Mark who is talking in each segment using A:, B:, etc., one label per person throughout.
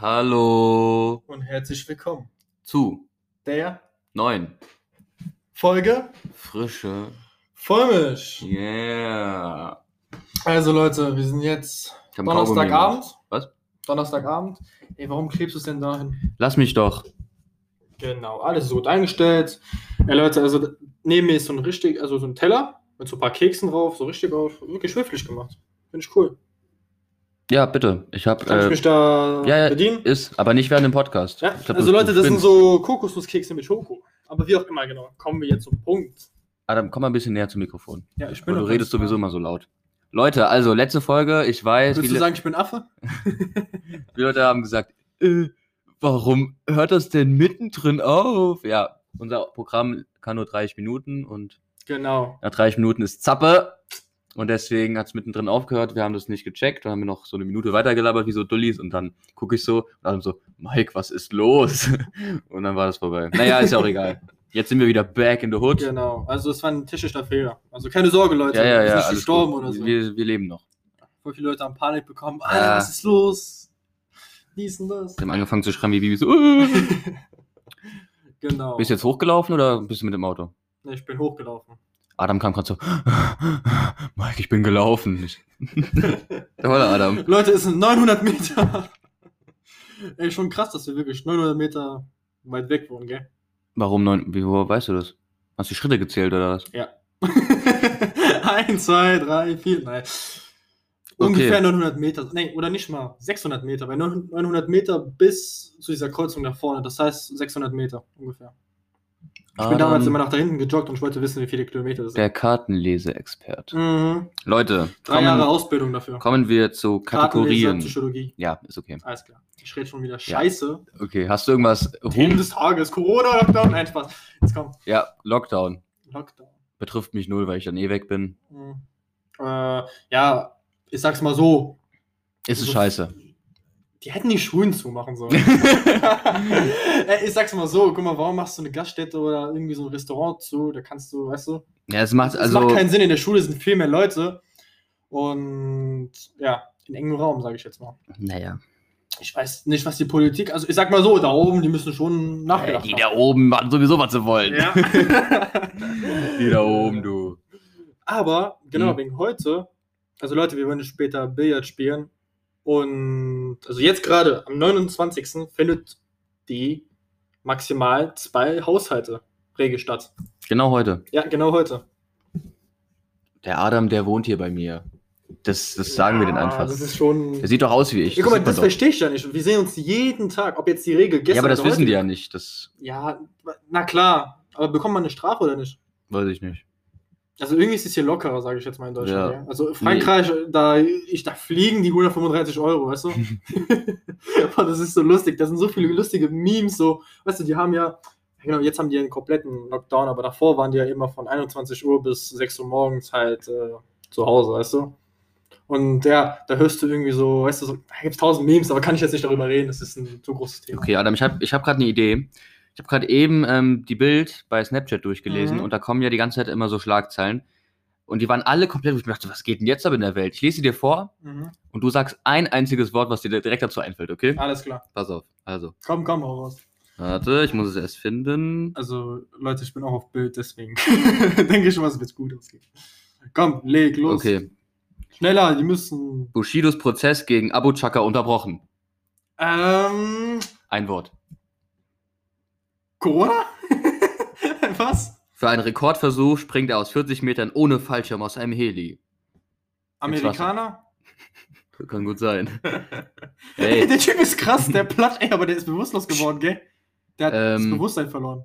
A: Hallo
B: und herzlich willkommen.
A: zu
B: Der
A: neun
B: Folge
A: frische.
B: Vollmisch.
A: Yeah.
B: Also Leute, wir sind jetzt Donnerstagabend.
A: Was?
B: Donnerstagabend. Ey, warum klebst du es denn dahin?
A: Lass mich doch.
B: Genau, alles ist gut eingestellt. Ja Leute, also neben mir ist so ein richtig, also so ein Teller mit so ein paar Keksen drauf, so richtig auf, wirklich schwiflig gemacht. Finde ich cool.
A: Ja, bitte. Ich hab.
B: Kann ich
A: Äh,
B: mich da
A: ja, ja,
B: bedienen?
A: ist, aber nicht während dem Podcast.
B: Ja,
A: Ich glaub,
B: also
A: du-
B: Leute, das sind so Kokosnusskekse mit Schoko. Aber wie auch immer, genau. Kommen wir jetzt zum Punkt.
A: Adam, komm mal ein bisschen näher zum Mikrofon.
B: Ja, ich
A: Weil du redest sowieso immer so laut. Leute, also letzte Folge, ich weiß,
B: Willst du sagen, ich bin Affe?
A: viele Leute haben gesagt, äh, warum hört das denn mittendrin auf? Ja, unser Programm kann nur 30 Minuten und
B: Genau.
A: nach 30 Minuten ist Zappe. Und deswegen hat es mittendrin aufgehört. Wir haben das nicht gecheckt. Dann haben wir noch so eine Minute weitergelabert, wie so Dullis. Und dann gucke ich so und dann so, Mike, was ist los? Und dann war das vorbei. Naja, ist ja auch egal. Jetzt sind wir wieder back in the hood.
B: Genau, also es war ein technischer Fehler. Also keine Sorge, Leute.
A: Ja, ja,
B: wir sind
A: ja.
B: nicht
A: Alles
B: gestorben
A: gut.
B: oder so.
A: wir, wir leben noch.
B: Voll viele Leute haben Panik bekommen. Alter,
A: Ja.
B: was ist los? Dies und das.
A: Wir haben angefangen zu schreien wie Bibi so.
B: Genau.
A: Bist du jetzt hochgelaufen oder bist du mit dem Auto?
B: Ne, ich bin hochgelaufen.
A: Adam kam gerade so, Mike, ich bin gelaufen. Da war der Adam.
B: Leute, es sind 900 Meter. Ey, schon krass, dass wir wirklich 900 Meter weit weg wohnen, gell?
A: Warum neun? Wie, woher weißt du das? Hast du die Schritte gezählt oder was?
B: Ja. 1, 2, 3, 4, nein. Ungefähr 900 Meter, nee, oder nicht mal, 600 Meter, weil 900 Meter bis zu dieser Kreuzung da vorne, das heißt 600 Meter ungefähr. Ich bin damals immer nach da hinten gejoggt und ich wollte wissen, wie viele Kilometer das sind.
A: Der Kartenleseexperte.
B: Mhm.
A: Leute,
B: Drei Jahre
A: kommen,
B: Ausbildung dafür.
A: kommen wir zu Kategorien.
B: Psychologie.
A: Ja, ist okay.
B: Alles klar. Ich rede schon wieder Scheiße.
A: Okay, hast du irgendwas?
B: Themen des Tages. Corona, Lockdown. Nein, Spaß. Jetzt komm.
A: ja, Lockdown.
B: Lockdown.
A: Betrifft mich null, weil ich dann eh weg bin.
B: Mhm. Äh, ja, ich sag's mal so.
A: Ist es
B: Also-
A: scheiße.
B: Die hätten die Schulen zumachen sollen. Ich sag's mal so, guck mal, warum machst du eine Gaststätte oder irgendwie so ein Restaurant zu? Da kannst du, weißt du,
A: Ja, es macht
B: es
A: also.
B: macht keinen Sinn. In der Schule sind viel mehr Leute und ja, in engem Raum, sage ich jetzt mal.
A: Naja.
B: Ich weiß nicht, was die Politik, also ich sag mal so, da oben, die müssen schon nachgedacht
A: die
B: haben.
A: da oben machen sowieso, was sie wollen.
B: Ja.
A: Die da oben, du.
B: Aber genau,
A: Mhm.
B: wegen heute, also Leute, wir wollen später Billard spielen. Und also jetzt gerade am 29. findet die maximal zwei Haushalte Regel statt.
A: Genau heute.
B: Ja, genau heute.
A: Der Adam, der wohnt hier bei mir. Das, das sagen wir den
B: Ja,
A: einfach.
B: Das ist schon.
A: Der sieht doch aus wie ich.
B: ja, guck mal, das
A: doch.
B: verstehe ich ja nicht. Wir sehen uns jeden Tag, ob jetzt die Regel gestern
A: Ja, aber das wissen die ja nicht. Das
B: Ja, na klar. Aber bekommt man eine Strafe oder nicht?
A: weiß ich nicht.
B: Also irgendwie ist es hier lockerer, sage ich jetzt mal in Deutschland.
A: Ja.
B: Ja. Also Frankreich, da, ich, da fliegen die 135 Euro, weißt du? Boah, das ist so lustig. Da sind so viele lustige Memes, so, weißt du, die haben ja, genau, jetzt haben die einen kompletten Lockdown, aber davor waren die ja immer von 21 Uhr bis 6 Uhr morgens halt äh, zu Hause, weißt du? Und ja, da hörst du irgendwie so, weißt du, so, da gibt es tausend Memes, aber kann ich jetzt nicht darüber reden, das ist ein zu großes Thema.
A: Okay, Adam, ich habe ich hab gerade eine Idee. Ich habe gerade eben ähm, die Bild bei Snapchat durchgelesen
B: Mhm.
A: und da kommen ja die ganze Zeit immer so Schlagzeilen. Und die waren alle komplett, wo ich mir dachte, was geht denn jetzt aber in der Welt? Ich lese sie dir vor
B: Mhm.
A: und du sagst ein einziges Wort, was dir direkt dazu einfällt, okay?
B: Alles klar.
A: Pass auf. Also,
B: Komm, komm, hau raus.
A: warte, ich muss es erst finden.
B: Also, Leute, ich bin auch auf Bild, deswegen denke ich schon, was wird gut ausgeht. Komm, leg los.
A: Okay.
B: Schneller, die müssen.
A: Bushidos Prozess gegen Abu Chaka unterbrochen.
B: Ähm.
A: Ein Wort.
B: Corona? was?
A: Für einen Rekordversuch springt er aus 40 Metern ohne Fallschirm aus einem Heli.
B: Amerikaner?
A: Kann gut sein.
B: Ey. Der Typ ist krass, der platt, ey, aber der ist bewusstlos geworden, gell? Der hat das
A: Ähm.
B: Bewusstsein verloren.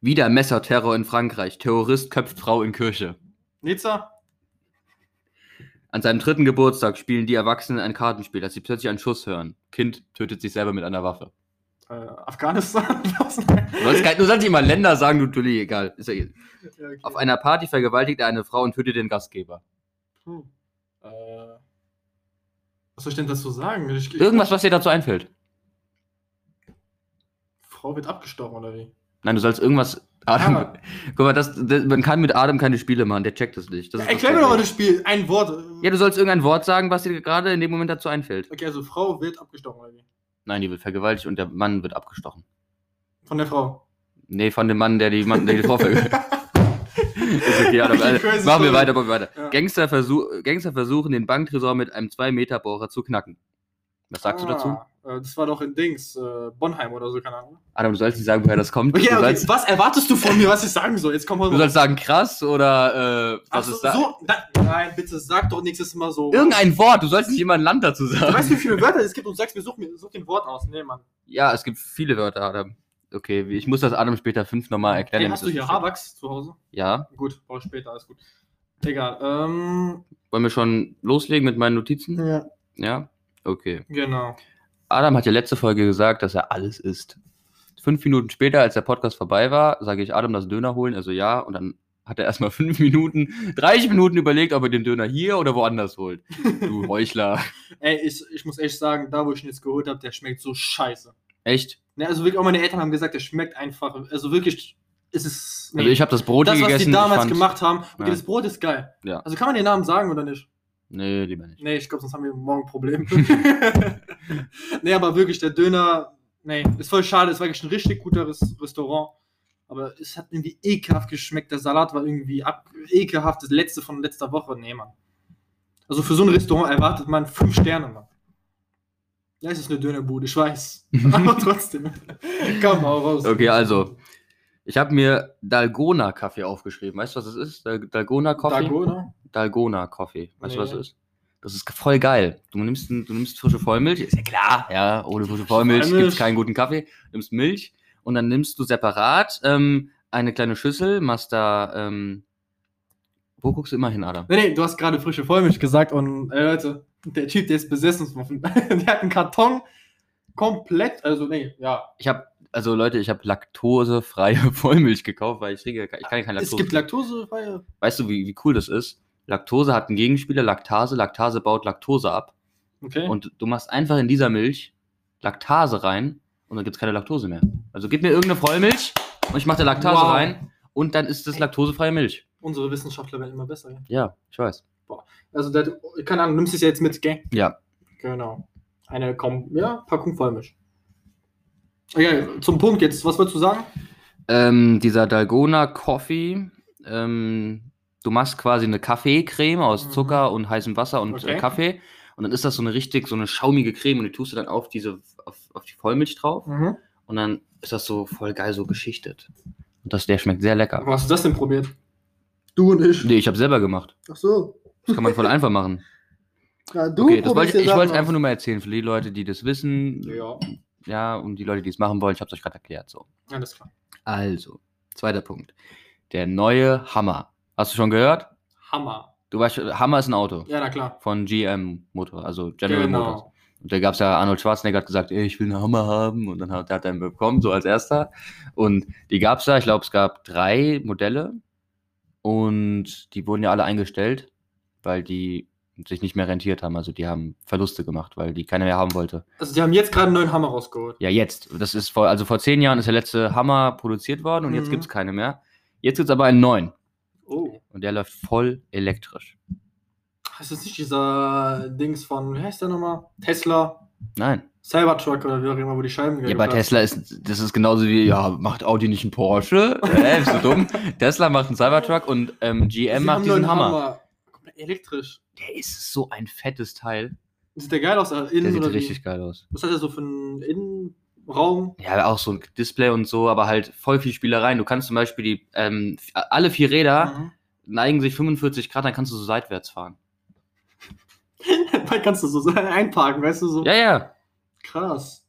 A: wieder Messerterror in Frankreich. Terrorist köpft Frau in Kirche.
B: Nizza?
A: An seinem dritten Geburtstag spielen die Erwachsenen ein Kartenspiel, als sie plötzlich einen Schuss hören. Kind tötet sich selber mit einer Waffe.
B: Äh, Afghanistan?
A: Du sollst, nicht mal Länder sagen, du Tulli, egal. Ja eh.
B: Ja, okay.
A: Auf einer Party vergewaltigt er eine Frau und tötet den Gastgeber.
B: Puh. Äh, was soll ich denn dazu sagen? Ich, ich-
A: Irgendwas, was dir dazu einfällt.
B: Frau wird abgestochen, oder wie?
A: Nein, du sollst irgendwas. Adam,
B: Ah.
A: guck mal, das, das, man kann mit Adam keine Spiele machen, der checkt das nicht. Das das
B: Erklär mir doch mal das Spiel. Ein Wort.
A: Ja, du sollst irgendein Wort sagen, was dir gerade in dem Moment dazu einfällt.
B: Okay, also Frau wird abgestochen, oder wie?
A: Nein, die wird vergewaltigt und der Mann wird abgestochen.
B: Von der Frau.
A: Nee, von dem Mann, der die, Mann, der die Frau vergewaltigt. Ist okay.
B: Okay,
A: Also,
B: crazy
A: machen wir weiter, machen wir weiter.
B: Ja.
A: Gangster, versuch, Gangster versuchen, den Banktresor mit einem 2-Meter-Bohrer zu knacken. Was sagst du dazu?
B: Äh, Das war doch in Dings, äh, Bonheim oder so, keine Ahnung.
A: Adam, du sollst nicht sagen, woher das kommt.
B: Okay,
A: du,
B: okay.
A: sollst,
B: Was erwartest du von mir, was ich sagen soll? Jetzt komm mal.
A: du sollst sagen krass oder äh,
B: Ach
A: was
B: so,
A: ist da?
B: so, na, nein, bitte sag doch nächstes Mal so.
A: Irgendein Wort, du sollst nicht immer ein Land dazu
B: Du
A: sagen.
B: weißt, wie viele Wörter es gibt und sagst mir, such, mir, such den Wort aus. Nee, Mann.
A: Ja, es gibt viele Wörter, Adam. Okay, ich muss das Adam später fünf nochmal erklären.
B: Hey, hast du hier. Habax zu Hause?
A: Ja.
B: Gut, brauche ich später, alles gut. Egal. Ähm,
A: Wollen wir schon loslegen mit meinen Notizen?
B: ja.
A: Ja? Okay.
B: Genau.
A: Adam hat ja letzte Folge gesagt, dass er alles isst. Fünf Minuten später, als der Podcast vorbei war, sage ich Adam das Döner holen, also ja, und dann hat er erstmal fünf Minuten, 30 Minuten überlegt, ob er den Döner hier oder woanders holt. Du Heuchler.
B: Ey, ich, ich muss echt sagen, da wo ich ihn jetzt geholt habe, der schmeckt so scheiße.
A: Echt?
B: Ne, also wirklich, auch meine Eltern haben gesagt, der schmeckt einfach. Also wirklich, es ist. nee.
A: Also ich habe das Brot
B: das,
A: hier
B: was
A: gegessen.
B: die damals
A: fand-
B: gemacht haben. Okay,
A: Ja.
B: das Brot ist geil.
A: Ja.
B: Also kann man den Namen sagen oder nicht?
A: Nee, lieber nicht.
B: Nee, ich glaube, sonst haben wir morgen ein Problem. nee, aber wirklich, der Döner, nee, ist voll schade. Es war wirklich ein richtig guter Res Restaurant. Aber es hat irgendwie ekelhaft geschmeckt. Der Salat war irgendwie ab ekelhaft. Das letzte von letzter Woche. Nee, Mann. Also für so ein Restaurant erwartet man fünf Sterne, Mann. Ja, es ist eine Dönerbude, ich weiß. aber trotzdem. Komm, hau raus.
A: Okay, also. Ich habe mir Dalgona-Kaffee aufgeschrieben. Weißt du, was das ist? Dal Dalgona-Coffee?
B: Dalgona?
A: Dalgona-Coffee. Weißt du, was das ist? Das ist voll geil. Du nimmst, du nimmst frische Vollmilch, ist ja klar, ja, ohne frische Vollmilch gibt es keinen guten Kaffee. Du nimmst Milch und dann nimmst du separat ähm, eine kleine Schüssel, machst da, ähm, wo guckst du immer hin, Adam?
B: Nee, nee, du hast gerade frische Vollmilch gesagt und äh, Leute, der Typ, der ist besessen. der hat einen Karton komplett, also nee, ja.
A: Ich habe, also Leute, ich habe laktosefreie Vollmilch gekauft, weil ich trinke, ich kann ja keine
B: Es
A: Laktose.
B: gibt laktosefreie.
A: weißt du, wie, wie cool das ist? Laktose hat einen Gegenspieler, Laktase. Laktase baut Laktose ab.
B: Okay.
A: Und du machst einfach in dieser Milch Laktase rein und dann gibt es keine Laktose mehr. Also gib mir irgendeine Vollmilch und ich mache da Laktase
B: Wow.
A: rein und dann ist das laktosefreie Milch.
B: Unsere Wissenschaftler werden immer besser. Ja.
A: Ja, ich weiß.
B: Also, der, keine Ahnung, du nimmst es ja jetzt mit, gell?
A: Ja.
B: Genau. Eine Kom ja, Packung Vollmilch. Okay, zum Punkt jetzt. Was wolltest du sagen?
A: Ähm, dieser Dalgona Coffee, ähm, du machst quasi eine Kaffeecreme aus
B: Mhm.
A: Zucker und heißem Wasser und
B: Okay.
A: äh, Kaffee. Und dann ist das so eine richtig, so eine schaumige Creme und die tust du dann auf diese, auf, auf die Vollmilch drauf.
B: Mhm.
A: Und dann ist das so voll geil so geschichtet. Und das, der schmeckt sehr lecker.
B: Wo hast du das denn probiert? Du und ich.
A: Nee, ich habe selber gemacht.
B: Ach so.
A: Das kann man voll einfach machen.
B: Ja, du
A: Okay, das
B: dir
A: ich wollte es einfach nur mal erzählen für die Leute, die das wissen.
B: Ja,
A: Ja, und die Leute, die es machen wollen. Ich habe es euch gerade erklärt. So.
B: alles klar.
A: Also, zweiter Punkt. Der neue Hammer. Hast du schon gehört?
B: Hammer.
A: Du weißt, Hammer ist ein Auto
B: Ja, na klar.
A: von GM Motor, also General Motors.
B: Genau.
A: Und da gab es ja, Arnold Schwarzenegger hat gesagt, ey, ich will einen Hammer haben. Und dann hat, er einen bekommen, so als erster. Und die gab es da, ich glaube, es gab drei Modelle. Und die wurden ja alle eingestellt, weil die sich nicht mehr rentiert haben. Also die haben Verluste gemacht, weil die keiner mehr haben wollte.
B: Also, die haben jetzt gerade einen neuen Hammer rausgeholt.
A: Ja, jetzt. Das ist vor, also vor zehn Jahren ist der letzte Hammer produziert worden und jetzt
B: Mhm.
A: gibt es keine mehr. Jetzt gibt es aber einen neuen.
B: Oh.
A: Und der läuft voll elektrisch.
B: Ist das nicht dieser Dings von, wie heißt der nochmal? Tesla,
A: Nein.
B: Cybertruck oder wie auch immer, wo die Scheiben
A: Ja, bei Tesla ist das ist genauso wie, ja, macht Audi nicht einen Porsche? Äh, bist du dumm? Tesla macht einen Cybertruck und ähm,
B: Sie
A: GM
B: haben
A: macht diesen Hammer.
B: Komplett elektrisch.
A: Der ist so ein fettes Teil.
B: Sieht der geil aus? äh, Innen
A: Der sieht
B: oder wie?
A: richtig geil aus.
B: Was hat er so für einen Innenraum?
A: Ja, auch so ein Display und so, aber halt voll viel Spielereien. Du kannst zum Beispiel die, ähm, alle vier Räder
B: Mhm.
A: neigen sich 45 Grad, dann kannst du so seitwärts fahren.
B: Dann kannst du so einparken, weißt du so?
A: Ja, ja.
B: Krass.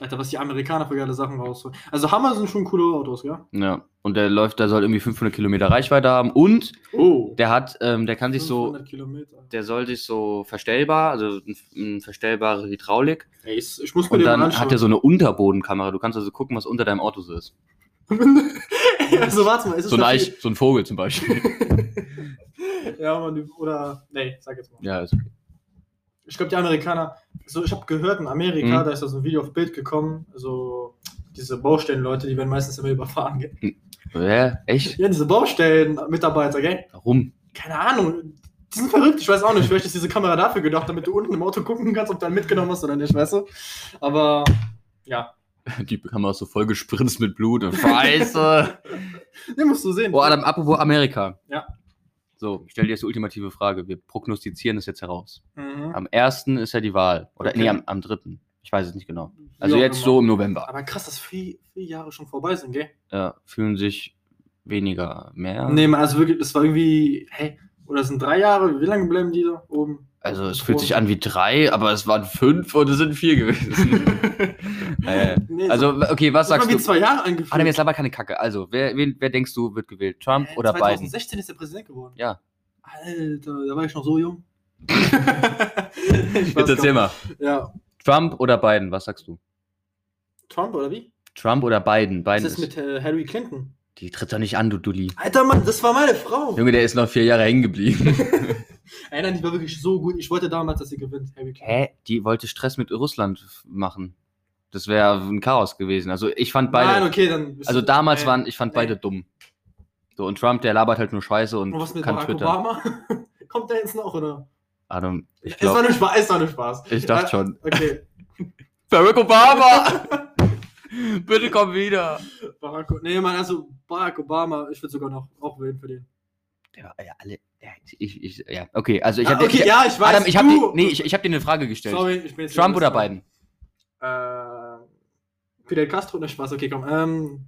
B: Alter, was die Amerikaner für geile Sachen rausholen. Also Hammer sind schon coole Autos, ja?
A: Ja. Und der läuft, der soll irgendwie 500 Kilometer Reichweite haben und
B: Oh.
A: der hat, ähm, der kann sich so,
B: 500 Kilometer.
A: der soll sich so verstellbar, also ein, ein verstellbare Hydraulik.
B: Ey, ich, ich muss mir
A: Und dann
B: mal
A: hat er
B: anschauen.
A: so eine Unterbodenkamera. Du kannst also gucken, was unter deinem Auto so ist.
B: also warte mal, ist es
A: So ein, Eich, so ein Vogel zum Beispiel.
B: ja, man, oder. Nee, sag jetzt mal.
A: ja, ist okay.
B: Ich glaube, die Amerikaner, so ich habe gehört, in Amerika,
A: Mhm.
B: da ist da so ein Video auf Bild gekommen, also diese Baustellenleute, die werden meistens immer überfahren, gell?
A: Hä? Echt?
B: Ja, diese Baustellenmitarbeiter, gell?
A: Warum?
B: Keine Ahnung. Die sind verrückt, ich weiß auch nicht. Vielleicht ist diese Kamera dafür gedacht, damit du unten im Auto gucken kannst, ob du dann mitgenommen hast oder nicht, weißt du? Aber ja.
A: Die Kamera ist so voll gespritzt mit Blut und Scheiße.
B: Den musst du sehen.
A: oh, Adam, apropos Amerika.
B: Ja.
A: So, ich stelle dir jetzt die ultimative Frage. Wir prognostizieren das jetzt heraus.
B: Mhm.
A: Am 1. ist ja die Wahl. Oder
B: Okay.
A: nee, am, am 3. Ich weiß es nicht genau. Also jetzt
B: immer.
A: so im November.
B: Aber krass, dass vier, vier Jahre schon vorbei sind, gell?
A: Ja, fühlen sich weniger mehr.
B: Nee, also wirklich, das war irgendwie, hä? Oder es sind drei Jahre? Wie lange bleiben die da oben?
A: Also es fühlt sich an wie drei, aber es waren fünf und es sind vier gewesen. äh,
B: Nee,
A: also, okay, was sagst
B: wie
A: du?
B: zwei Jahre angefühlt.
A: Adam, jetzt aber keine Kacke. Also, wer, wen, wer denkst du wird gewählt? Trump
B: Hä,
A: oder Biden?
B: 2016 ist der Präsident geworden.
A: Ja.
B: Alter, da war ich noch so jung.
A: Jetzt erzähl mal.
B: Ja.
A: Trump oder Biden? Was sagst du?
B: Trump oder wie?
A: Trump oder Biden?
B: Was
A: Biden
B: ist mit äh, Hillary Clinton?
A: Die tritt doch nicht an, du Dulli.
B: Alter Mann, das war meine Frau.
A: Junge, der ist noch vier Jahre hängen geblieben.
B: Ey, nein, die war wirklich so gut. Ich wollte damals, dass sie gewinnt.
A: Hä? Die wollte Stress mit Russland machen. Das wäre ein Chaos gewesen. Also ich fand beide.
B: Nein, okay, dann. bist
A: Also damals
B: Ey.
A: waren, ich fand beide
B: Nee.
A: dumm. So, und Trump, der labert halt nur Scheiße und
B: Und was mit
A: kann
B: Barack
A: twittern.
B: Obama? Kommt der jetzt noch, oder?
A: Adam, ich
B: es war nur Spaß, es war nur Spaß.
A: Ich dachte
B: Ja,
A: schon.
B: Okay.
A: Barack Obama! Bitte komm wieder.
B: Barack, nee, Mann, also Barack Obama, ich würde sogar noch auch wählen für den.
A: Ja, ja, alle. Ja, ich, ich, ja, okay, also ich
B: Ah,
A: habe
B: okay, ja, ich weiß.
A: Adam, ich habe nee, ich, ich hab dir eine Frage gestellt.
B: Sorry, ich bin jetzt
A: Trump oder Biden?
B: Äh, Fidel Castro, ne Spaß, okay, komm. Ähm,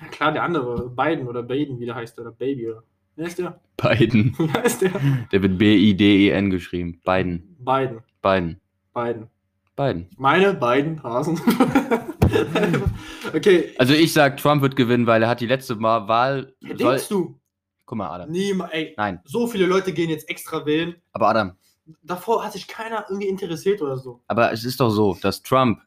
B: ja, klar, der andere, Biden oder Biden, wie der heißt, oder Baby, oder. Wer ist der?
A: Biden.
B: Wie heißt der?
A: Der wird B-I-D-E-N geschrieben. Biden.
B: Biden.
A: Biden.
B: Biden.
A: Biden.
B: Meine beiden Hasen. okay.
A: Also ich sag, Trump wird gewinnen, weil er hat die letzte Mal Wahl.
B: Ja,
A: soll,
B: denkst du?
A: guck mal, Adam.
B: Niemand, ey,
A: Nein,
B: so viele Leute gehen jetzt extra wählen.
A: aber Adam,
B: Davor hat sich keiner irgendwie interessiert oder so.
A: aber es ist doch so, dass Trump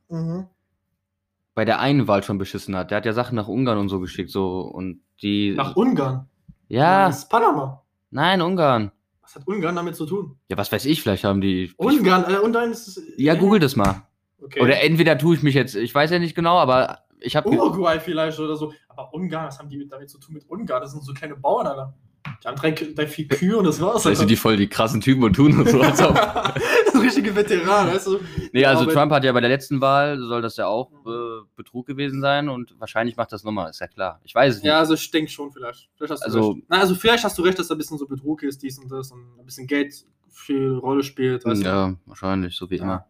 A: bei der einen Wahl schon beschissen hat. Der hat ja Sachen nach Ungarn und so geschickt, so und die.
B: Nach Ungarn.
A: ja,
B: ist Panama.
A: nein, Ungarn.
B: Was hat Ungarn damit zu tun?
A: Ja, was weiß ich, vielleicht haben die.
B: Ungarn, äh, Ungarn ist.
A: Ja, google das mal.
B: Okay.
A: Oder entweder tue ich mich jetzt, ich weiß ja nicht genau, aber ich habe.
B: Uruguay vielleicht oder so. Aber Ungarn, was haben die mit, damit zu tun mit Ungarn? Das sind so kleine Bauern, Alter. Die haben drei, drei vier Kühe und das war's.
A: Weißt du, die voll die krassen Typen und tun und so. Als ob.
B: das ist ein richtiger Veteran, weißt du?
A: nee, also Trump hat ja bei der letzten Wahl, soll das ja auch äh, Betrug gewesen sein und wahrscheinlich macht das nochmal, ist ja klar. Ich weiß es nicht.
B: Ja, also ich denke schon vielleicht. Vielleicht hast du
A: Also-
B: recht. Na, also vielleicht hast du recht, dass da ein bisschen so Betrug ist, dies und das und ein bisschen Geld viel Rolle spielt. Weißt du?
A: ja, wahrscheinlich, so wie
B: Ja.
A: immer.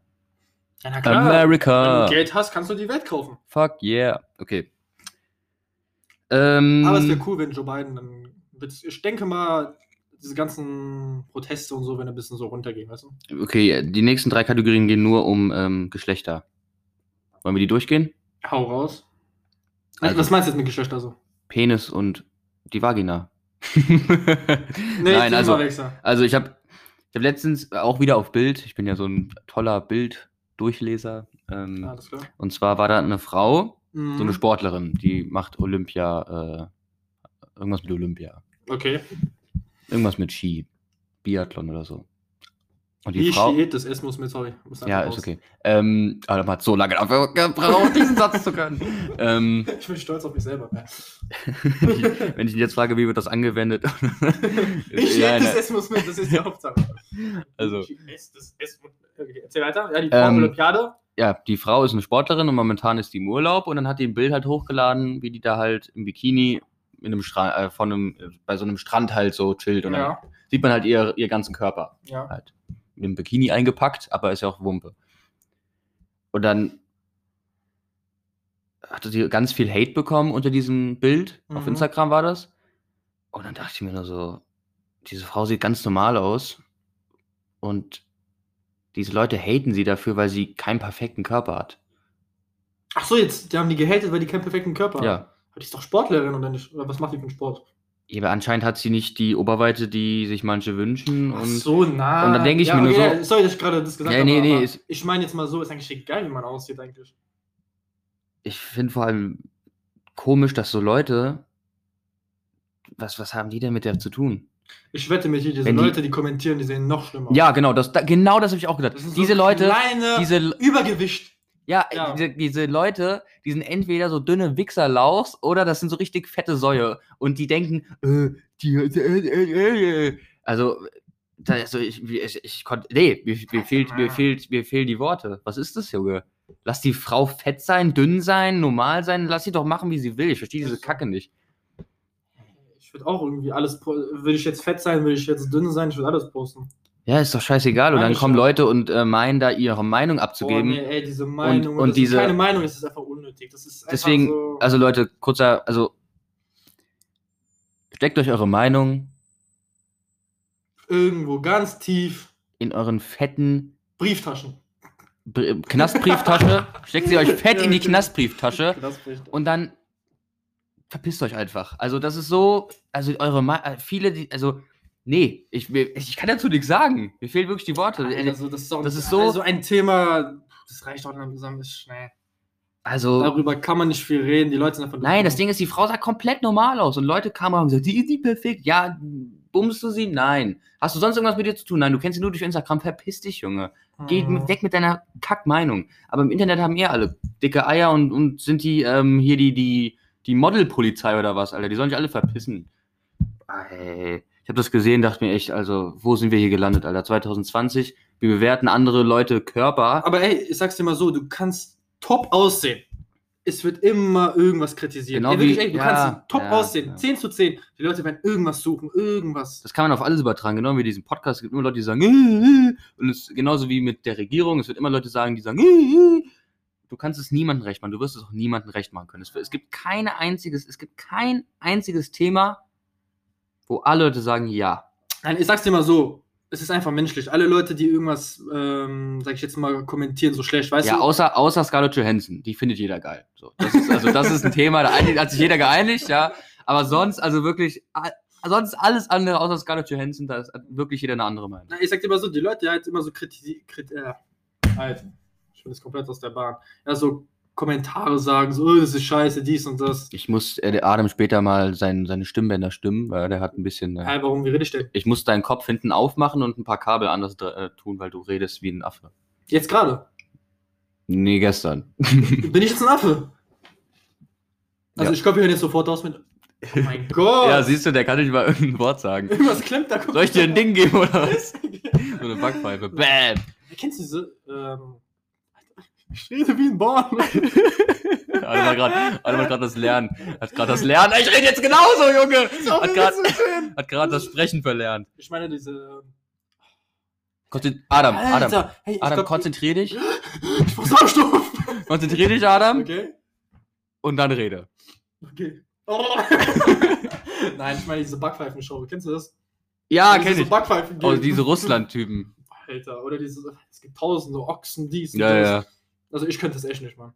B: ja na klar. Wenn
A: America.
B: du Geld hast, kannst du die Welt kaufen.
A: Fuck yeah. Okay. Ähm,
B: Aber es wäre cool, wenn Joe Biden dann. Ich denke mal, diese ganzen Proteste und so, wenn ein bisschen so runtergehen, weißt du?
A: Okay, die nächsten drei Kategorien gehen nur um ähm, Geschlechter. Wollen wir die durchgehen?
B: Hau raus.
A: Also-
B: Was meinst du jetzt mit Geschlecht also?
A: Penis und die Vagina.
B: Nee,
A: Nein, also, also ich habe ich hab letztens auch wieder auf Bild, ich bin ja so ein toller Bild-Durchleser. Ähm,
B: Alles klar.
A: Und zwar war da eine Frau,
B: Mhm.
A: so eine Sportlerin, die macht Olympia, äh, irgendwas mit Olympia.
B: Okay.
A: Irgendwas mit Ski. Biathlon oder so. Und die
B: Wie
A: Frau.
B: steht das S muss mit, sorry. Muss
A: Ja,
B: einfach
A: ist
B: raus.
A: okay. Ähm, aber man hat so lange dafür gebraucht, diesen Satz zu können. Ähm,
B: Ich bin stolz auf mich selber.
A: Wenn ich ihn jetzt frage, wie wird das angewendet?
B: Ich
A: Ja,
B: das S muss mit, das ist die Hauptsache.
A: also,
B: S, das S okay, erzähl weiter. Ja, die Frau
A: Ähm,
B: Olympiade.
A: ja, die Frau ist eine Sportlerin und momentan ist die im Urlaub und dann hat die ein Bild halt hochgeladen, wie die da halt im Bikini in einem Strand, äh, von einem, äh, bei so einem Strand halt so chillt und dann
B: Ja,
A: sieht man halt ihr, ihr ganzen Körper.
B: ja.
A: halt in dem Bikini eingepackt, aber ist ja auch Wumpe. Und dann hatte sie ganz viel Hate bekommen unter diesem Bild. Auf
B: Mhm.
A: Instagram war das. Und dann dachte ich mir nur so, diese Frau sieht ganz normal aus. Und diese Leute haten sie dafür, weil sie keinen perfekten Körper hat.
B: Ach so, jetzt die haben die gehatet, weil die keinen perfekten Körper
A: Ja.
B: haben. Aber Die ist doch Sportlerin oder nicht? Oder was macht die für einen Sport?
A: Aber anscheinend hat sie nicht die Oberweite, die sich manche wünschen.
B: Ach
A: Und
B: so, na.
A: und dann denke ich
B: ja,
A: mir nur
B: okay,
A: so-
B: ja, Sorry, dass ich gerade das gesagt
A: Ja,
B: habe.
A: nee, nee,
B: ich meine jetzt mal so, ist eigentlich egal, wie man aussieht eigentlich.
A: ich finde vor allem komisch, dass so Leute. Was, was haben die denn mit der zu tun?
B: Ich wette mit dir, diese
A: Wenn die-
B: Leute, die kommentieren, die sehen noch schlimmer aus.
A: Ja, genau, das, da, genau das habe ich auch gedacht. Diese
B: so
A: Leute,
B: kleine
A: diese,
B: Übergewicht.
A: Ja,
B: Ja.
A: Diese, diese Leute, die sind entweder so dünne Wichserlauchs oder das sind so richtig fette Säue. Und die denken, äh, die, äh, äh, äh, äh. also da, also ich, ich, ich konnte, nee, mir, mir, fehlt, mir, fehlt, mir fehlen die Worte. Was ist das, Junge? Lass die Frau fett sein, dünn sein, normal sein, lass sie doch machen, wie sie will. Ich verstehe diese Kacke nicht.
B: Ich würde auch irgendwie alles, würde ich jetzt fett sein, würde ich jetzt dünn sein, ich würde alles posten.
A: Ja, ist doch scheißegal. Und dann kommen. Leute und äh, meinen da ihre Meinung abzugeben.
B: Boah, nee, ey, diese Meinung,
A: und
B: das
A: diese-
B: ist keine Meinung, es ist einfach unnötig. Das ist einfach
A: Deswegen,
B: so,
A: also Leute, kurzer, also steckt euch eure Meinung
B: irgendwo ganz tief
A: in euren fetten
B: Brieftaschen.
A: Br- Knastbrieftasche, steckt sie euch fett in die Knastbrieftasche
B: Das bricht.
A: und dann verpisst euch einfach. Also das ist so, also eure, Ma äh, viele, die, also nee, ich, ich kann dazu nichts sagen. Mir fehlen wirklich die Worte.
B: Also, das ist, doch,
A: das ist so-
B: also ein Thema, das reicht auch langsam, ist schnell.
A: Also
B: Darüber kann man nicht viel reden, die Leute sind einfach
A: nein, das Ding ist, die Frau sah komplett normal aus und Leute kamen und haben gesagt, die ist nicht perfekt. Ja, bummst du sie? Nein. Hast du sonst irgendwas mit ihr zu tun? Nein, du kennst sie nur durch Instagram. Verpiss dich, Junge. Geh mit- weg mit deiner Kack-Meinung. Aber im Internet haben eh alle dicke Eier und, und sind die ähm, hier die, die, die Model-Polizei oder was, Alter. Die sollen sich alle verpissen. Ey, ich habe das gesehen, dachte mir echt, also, wo sind wir hier gelandet, Alter? 2020, wir bewerten andere Leute Körper.
B: Aber ey, ich sag's dir mal so, du kannst top aussehen. Es wird immer irgendwas kritisiert.
A: Genau
B: ey, wirklich,
A: wie-
B: ey, du
A: ja,
B: kannst top
A: ja,
B: aussehen.
A: ja.
B: 10 zu 10. Die Leute werden irgendwas suchen, irgendwas.
A: Das kann man auf alles übertragen, genau wie diesen Podcast. Es gibt immer Leute, die sagen, äh, äh. und es ist genauso wie mit der Regierung. Es wird immer Leute sagen, die sagen, äh, äh. du kannst es niemandem recht machen. Du wirst es auch niemandem recht machen können. Es, es gibt keine einziges, es gibt kein einziges Thema, wo alle Leute sagen, ja.
B: Nein, ich sag's dir mal so, es ist einfach menschlich. Alle Leute, die irgendwas, ähm, sag ich jetzt mal, kommentieren, so schlecht, weißt
A: ja,
B: du?
A: außer, außer Scarlett Johansson, die findet jeder geil. So, das ist, also das ist ein Thema, da hat sich jeder geeinigt, ja. Aber sonst, also wirklich, sonst alles andere außer Scarlett Johansson, da ist wirklich jeder eine andere Meinung.
B: Nein, ich sag dir mal so, die Leute, die halt immer so kritisieren, krit äh, halt, ich bin jetzt komplett aus der Bahn. Ja, so Kommentare sagen, so, oh, das ist scheiße, dies und das.
A: Ich muss äh, der Adam später mal sein, seine Stimmbänder stimmen, weil der hat ein bisschen. Äh,
B: Hey, warum, wie rede ich
A: muss deinen Kopf hinten aufmachen und ein paar Kabel anders äh, tun, weil du redest wie ein Affe.
B: Jetzt gerade.
A: Nee, gestern.
B: Bin ich jetzt ein Affe? Also
A: Ja.
B: ich hören jetzt sofort aus mit. Oh mein Gott!
A: Ja, siehst du, der kann nicht mal irgendein Wort sagen.
B: Irgendwas klemmt da.
A: Soll ich dir ein. Ding geben oder was? So eine Backpfeife. Bam!
B: Kennst du diese, ähm, ich rede wie ein Born.
A: Adam hat gerade Adam das Lernen. Hat gerade das Lernen. Ich rede jetzt genauso, Junge! Hat gerade das Sprechen verlernt.
B: Ich meine diese.
A: Konzent Adam, Adam,
B: Alter, hey, ich
A: Adam,
B: glaub,
A: konzentrier dich.
B: Ich muss Sauerstoff.
A: Konzentrier dich, Adam.
B: Okay.
A: Und dann rede.
B: Okay. Oh. Nein, ich meine diese Backpfeifenshow. Kennst du das?
A: Ja, kenn
B: so
A: ich.
B: Backpfeifen
A: Oh,
B: gibt.
A: diese Russland-Typen.
B: Alter, oder diese. Es gibt tausende Ochsen, dies und
A: Ja,
B: das.
A: ja.
B: Also ich könnte das echt nicht, Mann.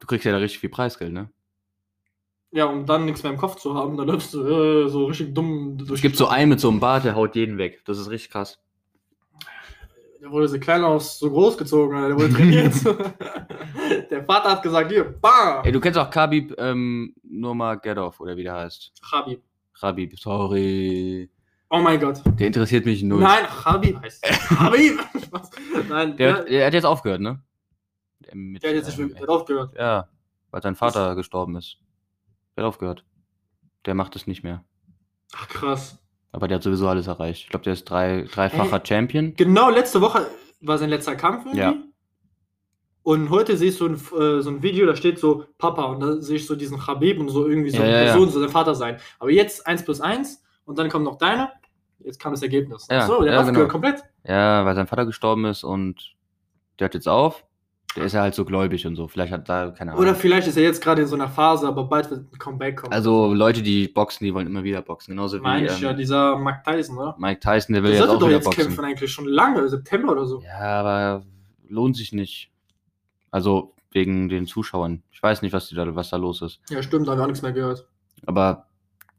A: Du kriegst ja da richtig viel Preisgeld, ne?
B: Ja, um dann nichts mehr im Kopf zu haben, dann läufst du äh, so richtig dumm durch.
A: Es gibt so einen mit so einem Bart, der haut jeden weg. Das ist richtig krass.
B: Der wurde so klein aus so groß gezogen, Alter. der wurde trainiert. der Vater hat gesagt, hier, bam!
A: Ey, du kennst auch Khabib ähm, Nurmagomedov oder wie der heißt.
B: Habib.
A: Khabib, sorry.
B: Oh mein Gott.
A: Der interessiert mich null.
B: Nein, Habib heißt Habib! Nein,
A: Der,
B: der,
A: der hat jetzt aufgehört, ne? Der, mit,
B: der hat jetzt nicht mehr der hat aufgehört.
A: Ja, weil sein Vater gestorben ist. Der hat aufgehört. Der macht es nicht mehr.
B: Ach, krass.
A: Aber der hat sowieso alles erreicht. Ich glaube, der ist drei, dreifacher Champion.
B: Genau, letzte Woche war sein letzter Kampf irgendwie.
A: Ja.
B: Und heute sehe ich so ein, äh, so ein Video, da steht so Papa und da sehe ich so diesen Habib und so irgendwie so
A: Ja,
B: eine
A: ja, ja.
B: Person, so sein Vater sein. Aber jetzt 1 plus 1 und dann kommt noch deine. Jetzt kam das Ergebnis.
A: Ja,
B: so, der
A: ja,
B: hat aufgehört
A: genau.
B: komplett.
A: Ja, weil sein Vater gestorben ist und der hat jetzt auf. Der ist ja halt so gläubig und so. Vielleicht hat da, keine Ahnung.
B: Oder vielleicht ist er jetzt gerade in so einer Phase, aber bald wird ein Comeback kommen.
A: also Leute, die boxen, die wollen immer wieder boxen. Genauso wie
B: meine ich
A: ähm,
B: ja, dieser Mike Tyson, oder?
A: Mike Tyson, der will
B: Der
A: jetzt
B: sollte
A: auch
B: doch
A: wieder
B: jetzt
A: boxen.
B: kämpfen eigentlich schon lange, September oder so.
A: Ja, aber lohnt sich nicht. Also wegen den Zuschauern. Ich weiß nicht, was, die da, was da los ist.
B: Ja, stimmt, da haben wir auch nichts mehr gehört.
A: Aber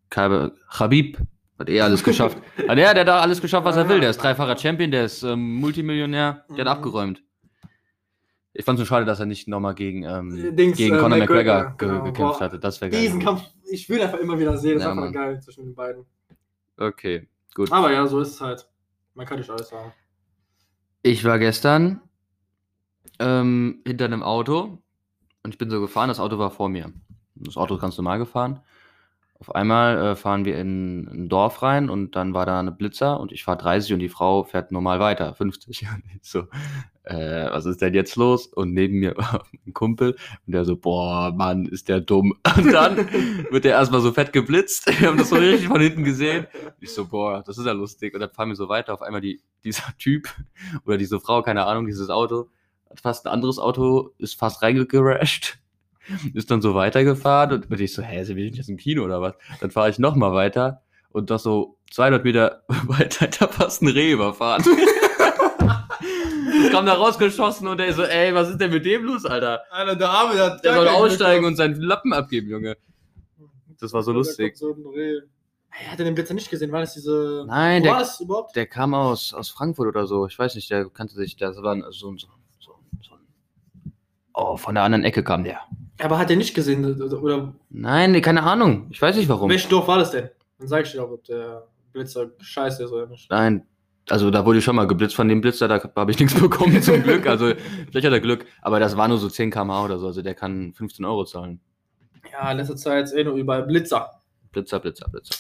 A: Kabe- Khabib hat eh alles geschafft. Ah, der, der hat da alles geschafft, was er will. Der ist dreifacher Champion, der ist ähm, Multimillionär, der hat
B: Mhm.
A: abgeräumt. Ich fand es nur schade, dass er nicht nochmal gegen, ähm,
B: Dings,
A: gegen
B: äh,
A: Conor
B: McGregor,
A: ge
B: genau.
A: gekämpft
B: Boah,
A: hatte. Das wäre geil.
B: Diesen Kampf, ich will einfach immer wieder sehen, das
A: Ja,
B: ist einfach geil zwischen den beiden.
A: Okay, gut.
B: Aber ja, so ist es halt. Man kann nicht alles sagen.
A: Ich war gestern ähm, hinter einem Auto und ich bin so gefahren, das Auto war vor mir. Das Auto ist ganz normal gefahren. Auf einmal äh, fahren wir in ein Dorf rein und dann war da eine Blitzer und ich fahre 30 und die Frau fährt normal weiter, 50. Und ich so, äh, was ist denn jetzt los? Und neben mir ein Kumpel und der so, boah, Mann, ist der dumm. Und dann wird der erstmal so fett geblitzt. Wir haben das so richtig von hinten gesehen. Ich so, boah, das ist ja lustig. Und dann fahren wir so weiter. Auf einmal die, dieser Typ oder diese Frau, keine Ahnung, dieses Auto, hat fast ein anderes Auto, ist fast reingerasht ist dann so weitergefahren und, und ich so, hä, sind wir nicht jetzt im Kino oder was? Dann fahre ich nochmal weiter und doch so 200 Meter weiter, da fast ein Reh überfahren. Das kam da rausgeschossen und der so, ey, was ist denn mit dem los, Alter?
B: Alter, der Arme, der,
A: Der soll aussteigen und seinen Lappen abgeben, Junge. Das war so lustig.
B: So ein Reh. Er hatte den Blitzer nicht gesehen, war das diese.
A: Nein, der-
B: überhaupt?
A: Der kam aus, aus Frankfurt oder so. Ich weiß nicht, der kannte sich, das war ein- so, so, so, so ein. Oh, von der anderen Ecke kam der.
B: Aber hat er nicht gesehen? Oder,
A: Nein, keine Ahnung. Ich weiß nicht warum.
B: welches Dorf war das denn? Dann sag ich dir auch, ob der Blitzer scheiße ist oder nicht.
A: Nein, also da wurde ich schon mal geblitzt von dem Blitzer, da habe ich nichts bekommen zum Glück. Also vielleicht hat er Glück, aber das war nur so 10 km/h oder so, also der kann 15 Euro zahlen.
B: Ja, in letzter Zeit ist eh nur überall Blitzer.
A: Blitzer, Blitzer, Blitzer.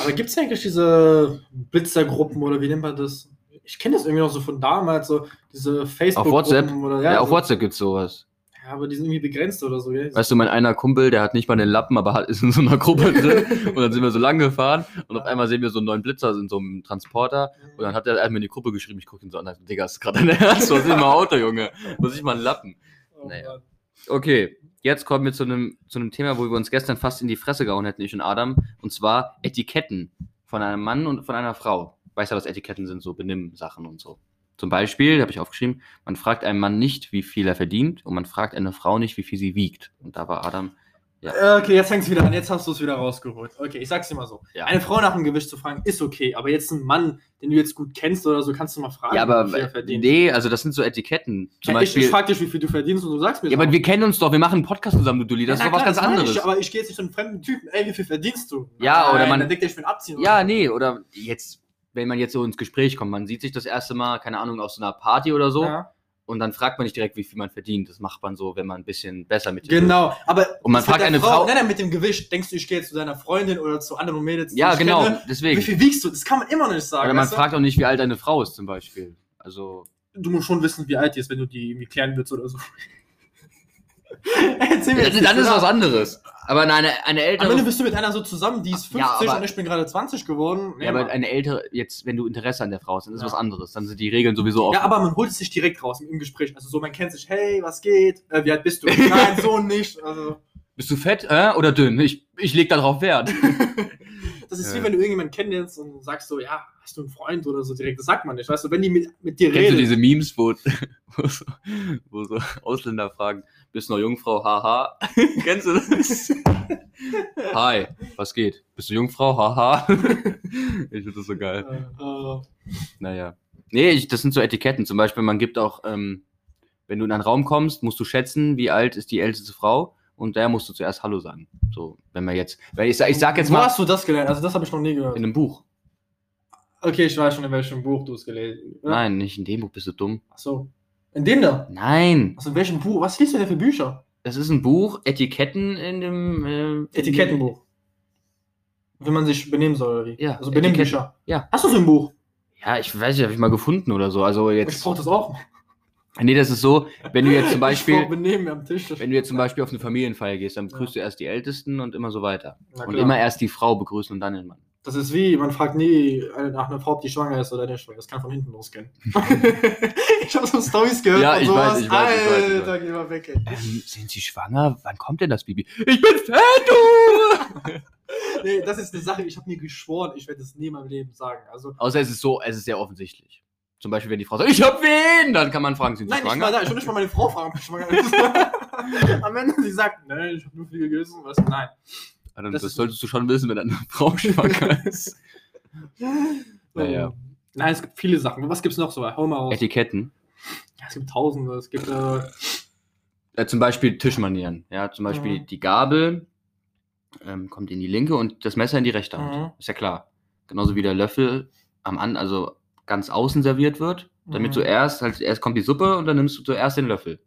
B: Aber gibt es eigentlich diese Blitzergruppen oder wie nennt man das? Ich kenne das irgendwie noch so von damals, so diese facebook
A: Auf WhatsApp?
B: Oder,
A: Ja,
B: ja,
A: auf
B: so,
A: WhatsApp gibt's sowas.
B: Ja, aber die sind irgendwie begrenzt oder so, gell?
A: Weißt du, mein einer Kumpel, der hat nicht mal den Lappen, aber hat, ist in so einer Gruppe drin und dann sind wir so lang gefahren und auf einmal sehen wir so einen neuen Blitzer in so einem Transporter und dann hat er einmal in die Gruppe geschrieben, ich gucke ihn so an, Digga, ist gerade dein Ernst? Was ist mal Auto, Junge? Was ist mal ein Lappen?
B: Oh
A: naja. Okay, jetzt kommen wir zu einem, zu einem Thema, wo wir uns gestern fast in die Fresse gehauen hätten, ich und Adam, und zwar Etiketten von einem Mann und von einer Frau. Weißt du, was Etiketten sind? So Benimm-Sachen und so. Zum Beispiel, habe ich aufgeschrieben, man fragt einen Mann nicht, wie viel er verdient und man fragt eine Frau nicht, wie viel sie wiegt. Und da war Adam,
B: Äh, Okay, jetzt fängst du wieder an, jetzt hast du es wieder rausgeholt. Okay, ich sag's dir mal so.
A: Ja.
B: Eine Frau nach dem Gewicht zu fragen, ist okay, aber jetzt ein Mann, den du jetzt gut kennst oder so, kannst du mal fragen,
A: ja, aber
B: wie viel er verdient.
A: nee, also das sind so Etiketten. Zum
B: Ja, ich,
A: Beispiel,
B: ich frag dich, wie viel du verdienst und du sagst mir
A: ja, aber wir kennen uns doch, wir machen einen Podcast zusammen, du Dulli, das
B: Ja,
A: ist doch was ganz anderes.
B: Ich, aber ich gehe jetzt nicht zu einem fremden Typen, ey, wie viel verdienst du?
A: Ja, oder man-
B: Dann denkt er, ich will abziehen.
A: Ja, nee, oder jetzt, wenn man jetzt so ins Gespräch kommt, man sieht sich das erste Mal, keine Ahnung, auf so einer Party oder so,
B: Ja.
A: und dann fragt man nicht direkt, wie viel man verdient. Das macht man so, wenn man ein bisschen besser mit dir
B: Genau, aber
A: Und man fragt eine Frau-
B: Nein, nein, mit dem Gewicht, denkst du, ich gehe jetzt zu deiner Freundin oder zu anderen Mädels,
A: Ja, genau,
B: kenne,
A: deswegen.
B: Wie viel wiegst du? Das kann man immer noch nicht sagen.
A: Oder man
B: weißt du?
A: fragt auch nicht, wie alt eine Frau ist, zum Beispiel. Also,
B: du musst schon wissen, wie alt die ist, wenn du die irgendwie klären willst oder so. Erzähl mir
A: dann,
B: jetzt
A: dann ist
B: oder?
A: was anderes. Aber eine, eine
B: Am Ende
A: ältere.
B: bist du mit einer so zusammen, die ist 50
A: Ja, aber-
B: und ich bin gerade 20 geworden. Nee,
A: Ja, aber eine ältere, jetzt, wenn du Interesse an der Frau hast, dann ist
B: Ja.
A: was anderes. Dann sind die Regeln sowieso auch.
B: ja, aber man holt es sich direkt raus im Gespräch. Also so, man kennt sich, hey, was geht? Äh, wie alt bist du? Nein, so nicht. Also,
A: Bist du fett äh, oder dünn? Ich, ich leg darauf Wert.
B: das ist
A: Ja.
B: wie wenn du irgendjemanden kennenlernst und sagst so, ja, hast du einen Freund oder so direkt. Das sagt man nicht. Weißt du, wenn die mit, mit dir
A: Kennst du
B: reden.
A: diese Memes, wo, wo, so, wo so Ausländer fragen, bist du noch Jungfrau? Haha. Kennst du das? Hi, was geht? Bist du Jungfrau? Haha. ich finde das so geil. Naja. Nee, ich, das sind so Etiketten. Zum Beispiel, man gibt auch, ähm, wenn du in einen Raum kommst, musst du schätzen, wie alt ist die älteste Frau und der musst du zuerst Hallo sagen. So, wenn man jetzt, weil ich, sag- ich sag jetzt
B: Wo
A: mal
B: hast du das gelernt? Also das habe ich noch nie gehört.
A: in einem Buch.
B: Okay, ich weiß schon, in welchem Buch du es gelesen hast.
A: Nein, nicht in dem Buch, bist du dumm.
B: Achso. In dem da?
A: Nein,
B: Also in welchem Buch? Was liest du denn für Bücher?
A: das ist ein Buch, Etiketten in dem äh,
B: Etikettenbuch. Wie man sich benehmen soll, oder wie?
A: Ja,
B: Also Benehmbücher.
A: Ja.
B: Hast du so ein Buch?
A: Ja, ich weiß nicht, habe ich mal gefunden oder so. Also
B: Ich
A: jetzt.
B: brauch das auch.
A: Nee, das ist so, wenn du jetzt zum
B: Ich
A: Beispiel,
B: Benehmen am Tisch.
A: wenn du jetzt zum Beispiel auf eine Familienfeier gehst, dann begrüßt du erst die Ältesten und immer so weiter.
B: Na
A: Und immer erst die Frau begrüßen und dann den Mann.
B: Das ist wie, man fragt nie äh, nach einer Frau, ob die schwanger ist oder nicht, weil das kann von hinten losgehen. ich habe so Stories gehört
A: Ja,
B: und
A: ich
B: sowas.
A: weiß, ich weiß, ich weiß,
B: Alter, geh mal weg, ey.
A: Ähm, sind Sie schwanger? Wann kommt denn das Baby? Ich bin fett, du!
B: Nee, das ist eine Sache, ich habe mir geschworen, ich werde das nie in meinem Leben sagen. Also,
A: Außer es ist so, es ist sehr offensichtlich. Zum Beispiel, wenn die Frau sagt, ich hab wen, dann kann man fragen, sind Sie
B: nein,
A: schwanger?
B: da. Ich will nicht mal meine Frau fragen, ob ich schwanger ist. Am Ende, sie sagt, nein, ich habe nur viel gegessen. Was? Nein.
A: Ja, dann,
B: das
A: das, solltest du schon wissen, wenn eine Frau schwanger ist. Naja.
B: Nein, es gibt viele Sachen. Was gibt's noch so? Hau mal raus.
A: Etiketten.
B: Ja, es gibt tausende. Es gibt, äh,
A: Ja, zum Beispiel Tischmanieren. Ja, zum Beispiel
B: Mhm.
A: die Gabel ähm, kommt in die linke und das Messer in die rechte Hand.
B: Mhm.
A: Ist ja klar. Genauso wie der Löffel am an, also ganz außen serviert wird, damit
B: Mhm.
A: zuerst, halt erst kommt die Suppe und dann nimmst du zuerst den Löffel.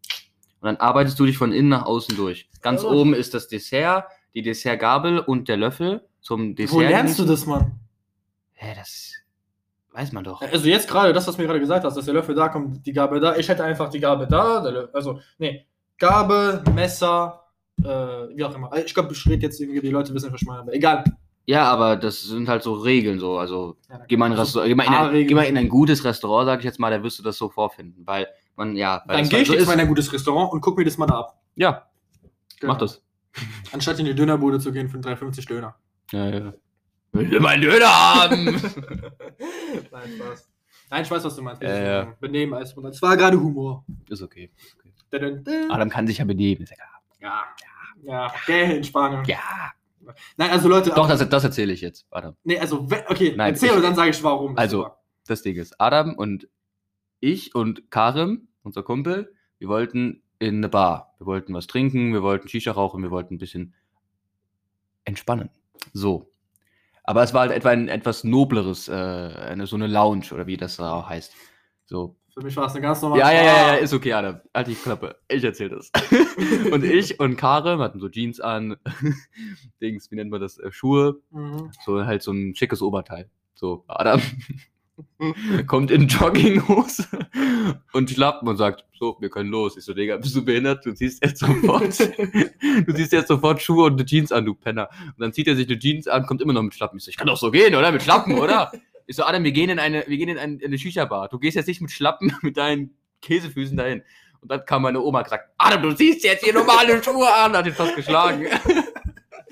A: Und dann arbeitest du dich von innen nach außen durch. Ganz
B: Ja.
A: oben ist das Dessert, die Dessertgabel und der Löffel. zum Dessert.
B: Wo lernst du das, Mann?
A: Hä, das weiß man doch.
B: Also jetzt gerade, das, was du mir gerade gesagt hast, dass der Löffel da kommt, die Gabel da. Ich hätte einfach die Gabel da, also, nee, Gabel, Messer, äh, wie auch immer. Ich glaube, ich rede jetzt irgendwie, die Leute wissen, was ich meine, aber egal.
A: Ja, aber das sind halt so Regeln so. Also
B: Ja,
A: geh mal in ein,
B: also,
A: geh mal in ein, geh mal in ein gutes Restaurant, sag ich jetzt mal, da wirst du das so vorfinden. Weil man, ja, weil
B: Dann gehe
A: halt
B: ich
A: so
B: jetzt mal in ein gutes Restaurant und guck mir das mal da ab.
A: Ja,
B: Genau.
A: mach das.
B: Anstatt in die Dönerbude zu gehen für einen 3,50 Döner.
A: Ja, ja. Will du meinen Döner haben?
B: Nein, Spaß. Nein, ich weiß, was du meinst.
A: Ja, ja.
B: Benehmen als Mutter. Es war gerade Humor.
A: ist okay. okay.
B: Dun, dun.
A: Adam kann sich ja benehmen. Ist ja klar.
B: Ja, ja, gell, in Spanien.
A: Ja.
B: Nein, also Leute.
A: Doch, das, das erzähle ich jetzt. Adam.
B: Nee, also, okay,
A: Nein,
B: erzähl
A: ich-
B: und dann sage ich warum. Das
A: Also. Das Ding ist, Adam und ich und Karim, unser Kumpel, wir wollten in eine Bar. Wir wollten was trinken, wir wollten Shisha rauchen, wir wollten ein bisschen entspannen. So. Aber es war halt etwa ein etwas nobleres, äh, eine, so eine Lounge oder wie das da auch heißt. So.
B: Für mich war es eine ganz normale
A: Ja, ja, ja, ja, ist okay, Adam. Halt die Klappe. Ich erzähl das. und ich und Karim hatten so Jeans an, Dings, wie nennt man das, äh, Schuhe,
B: Mhm.
A: so halt so ein schickes Oberteil. So, Adam kommt in Jogginghose und Schlappen und sagt, so, wir können los. Ich so, Digga, bist du behindert? Du ziehst jetzt sofort, du ziehst jetzt sofort Schuhe und eine Jeans an, du Penner. Und dann zieht er sich eine Jeans an, kommt immer noch mit Schlappen. Ich so, ich kann doch so gehen, oder? Mit Schlappen, oder? Ich so, Adam, wir gehen in eine, wir gehen in, ein, in eine Shisha-Bar. Du gehst jetzt nicht mit Schlappen mit deinen Käsefüßen dahin. Und dann kam meine Oma und gesagt, Adam, du ziehst jetzt hier normale Schuhe an, hat ihn fast geschlagen.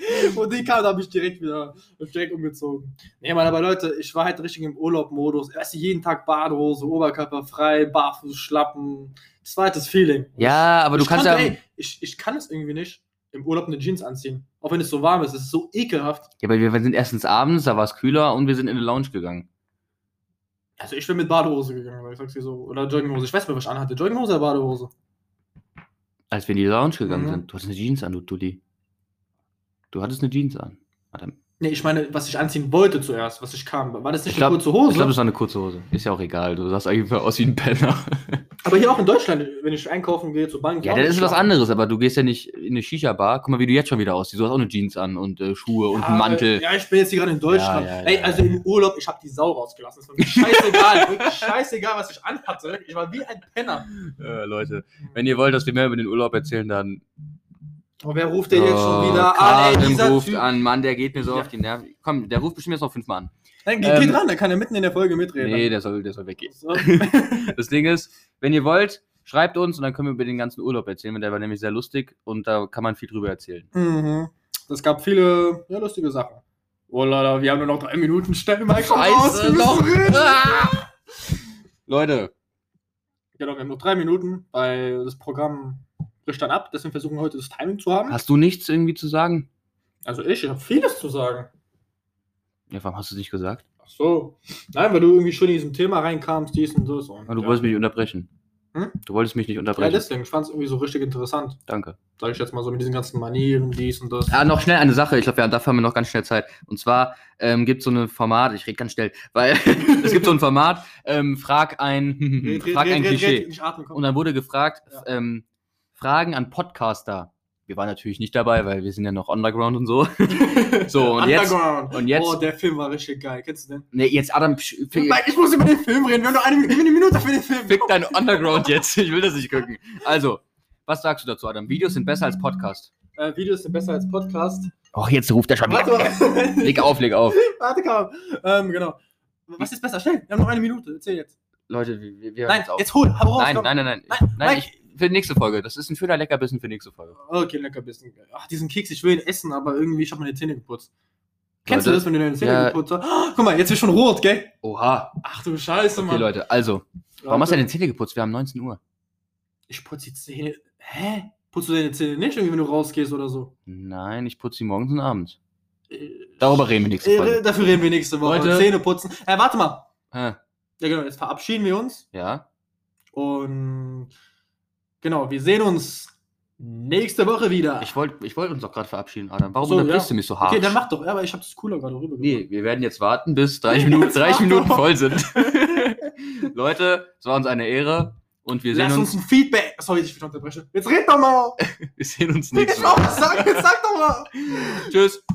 B: Und die kam, da habe ich direkt wieder direkt umgezogen. Nee, Mann, aber Leute, ich war halt richtig im Urlaub-Modus. Erst jeden Tag Badehose, Oberkörper frei, barfuß, Schlappen. Das war halt das Feeling.
A: Ja, aber du
B: ich
A: kannst
B: konnte,
A: ja.
B: Ey, ich, ich kann es irgendwie nicht, im Urlaub eine Jeans anziehen. Auch wenn es so warm ist. Es ist so ekelhaft.
A: Ja, aber wir sind erstens abends, da war es kühler und wir sind in eine Lounge gegangen.
B: Also ich bin mit Badehose gegangen, weil ich sag's dir so. Oder Jogginghose. Ich weiß nicht was ich anhatte. Jogginghose oder Badehose?
A: Als wir in die Lounge gegangen
B: Mhm.
A: sind. Du hattest eine Jeans an, du Dulli. Du hattest eine Jeans an. Adam.
B: Nee, ich meine, was ich anziehen wollte zuerst, was ich kam. War das nicht
A: Ich glaub-
B: eine kurze Hose?
A: Ich glaube, das war eine kurze Hose. Ist ja auch egal. Du sahst eigentlich aus wie ein Penner.
B: aber hier auch in Deutschland, wenn ich einkaufen gehe zur Bank.
A: ja, das ist was anderes, aber du gehst ja nicht in eine Shisha-Bar. Guck mal, wie du jetzt schon wieder aussiehst. Du hast auch eine Jeans an und äh, Schuhe und einen Mantel.
B: Ja, ich bin jetzt hier gerade in Deutschland.
A: Ja, ja,
B: Ey,
A: ja,
B: also
A: ja.
B: im Urlaub, ich habe die Sau rausgelassen. Es war mir scheißegal, wirklich scheißegal, was ich anhatte. Ich war wie ein Penner.
A: Äh, Leute, wenn ihr wollt, dass wir mehr über den Urlaub erzählen, dann.
B: Aber wer ruft denn jetzt schon
A: Oh,
B: wieder an? Ey,
A: Karim
B: dieser
A: ruft
B: Typ.
A: an, Mann, der geht mir so
B: Ja.
A: auf die Nerven. Komm, der ruft bestimmt jetzt noch fünfmal an.
B: Nein, geh,
A: Ähm,
B: dran, der kann ja mitten in der Folge mitreden.
A: Nee, der soll, der soll weggehen.
B: So.
A: Das Ding ist, wenn ihr wollt, schreibt uns und dann können wir über den ganzen Urlaub erzählen, weil der war nämlich sehr lustig und da kann man viel drüber erzählen.
B: mhm. Es gab viele ja, lustige Sachen. Oh Leute, wir haben nur noch drei Minuten. Stell mal
A: Scheiße, noch. Ah! Leute,
B: Genau, wir haben noch drei Minuten, weil das Programm bricht dann ab. Deswegen versuchen wir heute das Timing zu haben.
A: hast du nichts irgendwie zu sagen?
B: Also ich, ich habe vieles zu sagen.
A: Ja, warum hast du es nicht gesagt?
B: Ach so. Nein, weil du irgendwie schon in diesem Thema reinkamst, dies und das. Und,
A: Ah, du
B: ja.
A: wolltest mich nicht unterbrechen.
B: Hm?
A: Du wolltest mich nicht
B: Ja,
A: unterbrechen.
B: deswegen. Ich fand es irgendwie so richtig interessant.
A: Danke.
B: Sag ich jetzt mal so mit diesen ganzen Manieren, dies und das.
A: Ja, noch schnell eine Sache. Ich glaube, ja, dafür haben wir noch ganz schnell Zeit. Und zwar ähm, gibt es so ein Format, ich rede ganz schnell, weil es gibt so ein Format, ähm, frag ein, frag ein Klischee. Und dann wurde gefragt,
B: Ja.
A: ähm, Fragen an Podcaster. Wir waren natürlich nicht dabei, weil wir sind ja noch underground und so. So, und jetzt-
B: Underground.
A: und jetzt-
B: Oh, der Film war richtig geil. Kennst du den?
A: Nee, jetzt Adam,
B: Nein, ich muss über den Film reden. Wir haben noch eine, eine Minute für den Film.
A: fick dein Underground jetzt. Ich will das nicht gucken. Also, was sagst du dazu, Adam? Videos sind besser als Podcast.
B: Äh, Videos sind besser als Podcast.
A: Och, jetzt ruft er schon
B: Warte
A: wieder. Leg auf, leg auf.
B: Warte, komm. Ähm, genau. Was ist besser? Schnell. Wir haben noch eine Minute. Erzähl jetzt.
A: Leute, wir, wir hören
B: Nein,
A: jetzt auf.
B: jetzt hol. Hab raus.
A: nein, nein, nein, Nein,
B: nein,
A: nein. ich, für die nächste Folge. Das ist ein schöner Leckerbissen für die nächste Folge.
B: Okay, lecker bisschen. Ach, diesen Keks, ich will ihn essen, aber irgendwie, ich habe meine Zähne geputzt. Kennst du
A: Leute,
B: das, wenn du deine Zähne
A: ja.
B: geputzt hast? Oh, guck mal, jetzt ist schon rot, gell?
A: Oha.
B: Ach du Scheiße,
A: Okay,
B: Mann.
A: Leute, also, warum hast du deine Zähne geputzt? Wir haben 19 Uhr.
B: Ich putze die Zähne. Hä? Putzt du deine Zähne nicht irgendwie, wenn du rausgehst oder so?
A: Nein, ich putze sie morgens und abends.
B: Äh,
A: Darüber reden wir nächste
B: äh,
A: Folge.
B: Dafür reden wir nächste Woche.
A: Leute.
B: Zähne putzen. Äh, warte mal.
A: Hä?
B: Ja, genau, jetzt verabschieden wir uns.
A: Ja?
B: Und genau, wir sehen uns nächste Woche wieder.
A: Ich wollte ich wollt uns doch gerade verabschieden, Adam. Warum
B: So,
A: unterbrichst
B: ja.
A: du mich so hart?
B: okay, dann mach doch. Ja, aber ich habe das cooler gerade rüber
A: Nee, wir werden jetzt warten, bis 30 Minuten,
B: Jetzt
A: 30
B: mach
A: Minuten voll sind. Leute, es war uns eine Ehre und wir sehen
B: Lass
A: uns,
B: uns ein Feedback. Sorry, ich unterbreche. Jetzt red doch mal.
A: wir sehen uns nächste Woche.
B: sag, jetzt sag doch mal.
A: Tschüss.